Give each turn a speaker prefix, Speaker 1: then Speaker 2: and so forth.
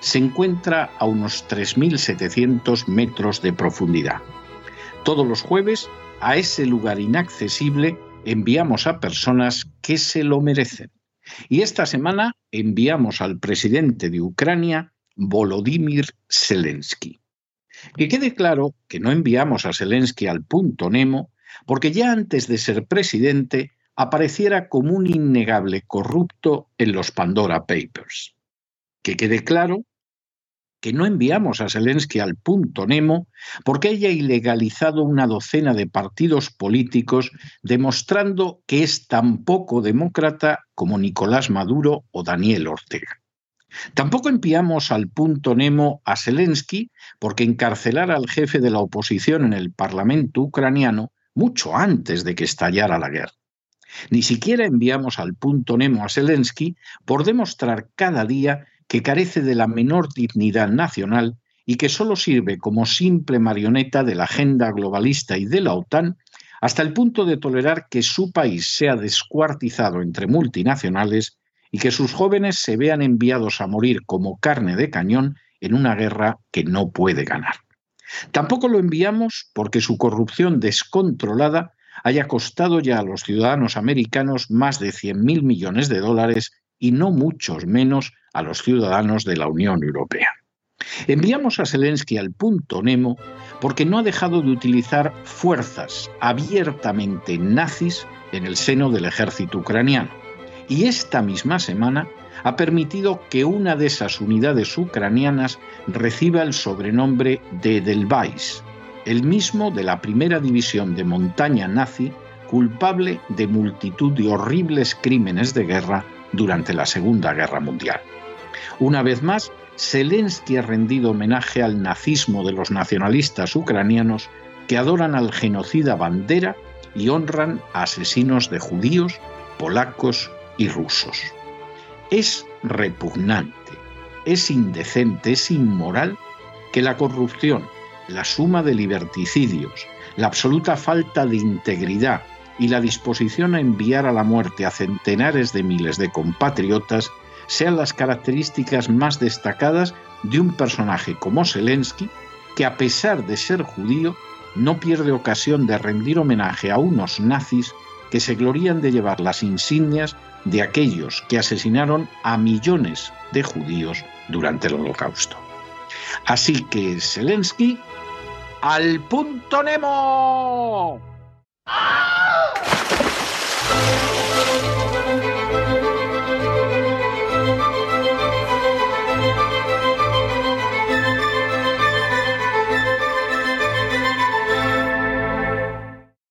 Speaker 1: se encuentra a unos 3.700 metros de profundidad. Todos los jueves, a ese lugar inaccesible, enviamos a personas que se lo merecen. Y esta semana enviamos al presidente de Ucrania, Volodymyr Zelensky. Que quede claro que no enviamos a Zelensky al punto Nemo, porque ya antes de ser presidente apareciera como un innegable corrupto en los Pandora Papers. Que quede claro que no enviamos a Zelensky al punto Nemo porque haya ilegalizado una docena de partidos políticos demostrando que es tan poco demócrata como Nicolás Maduro o Daniel Ortega. Tampoco enviamos al punto Nemo a Zelensky porque encarcelara al jefe de la oposición en el Parlamento ucraniano mucho antes de que estallara la guerra. Ni siquiera enviamos al punto Nemo a Zelensky por demostrar cada día que carece de la menor dignidad nacional y que solo sirve como simple marioneta de la agenda globalista y de la OTAN, hasta el punto de tolerar que su país sea descuartizado entre multinacionales y que sus jóvenes se vean enviados a morir como carne de cañón en una guerra que no puede ganar. Tampoco lo enviamos porque su corrupción descontrolada haya costado ya a los ciudadanos americanos más de 100.000 millones de dólares y no muchos menos a los ciudadanos de la Unión Europea. Enviamos a Zelensky al punto Nemo porque no ha dejado de utilizar fuerzas abiertamente nazis en el seno del ejército ucraniano. Y esta misma semana ha permitido que una de esas unidades ucranianas reciba el sobrenombre de Edelweiss, el mismo de la primera división de montaña nazi culpable de multitud de horribles crímenes de guerra durante la Segunda Guerra Mundial. Una vez más, Zelensky ha rendido homenaje al nazismo de los nacionalistas ucranianos que adoran al genocida Bandera y honran a asesinos de judíos, polacos y rusos. Es repugnante, es indecente, es inmoral que la corrupción, la suma de liberticidios, la absoluta falta de integridad y la disposición a enviar a la muerte a centenares de miles de compatriotas sean las características más destacadas de un personaje como Zelensky, que a pesar de ser judío, no pierde ocasión de rendir homenaje a unos nazis que se glorían de llevar las insignias de aquellos que asesinaron a millones de judíos durante el Holocausto. Así que Zelensky, al punto Nemo.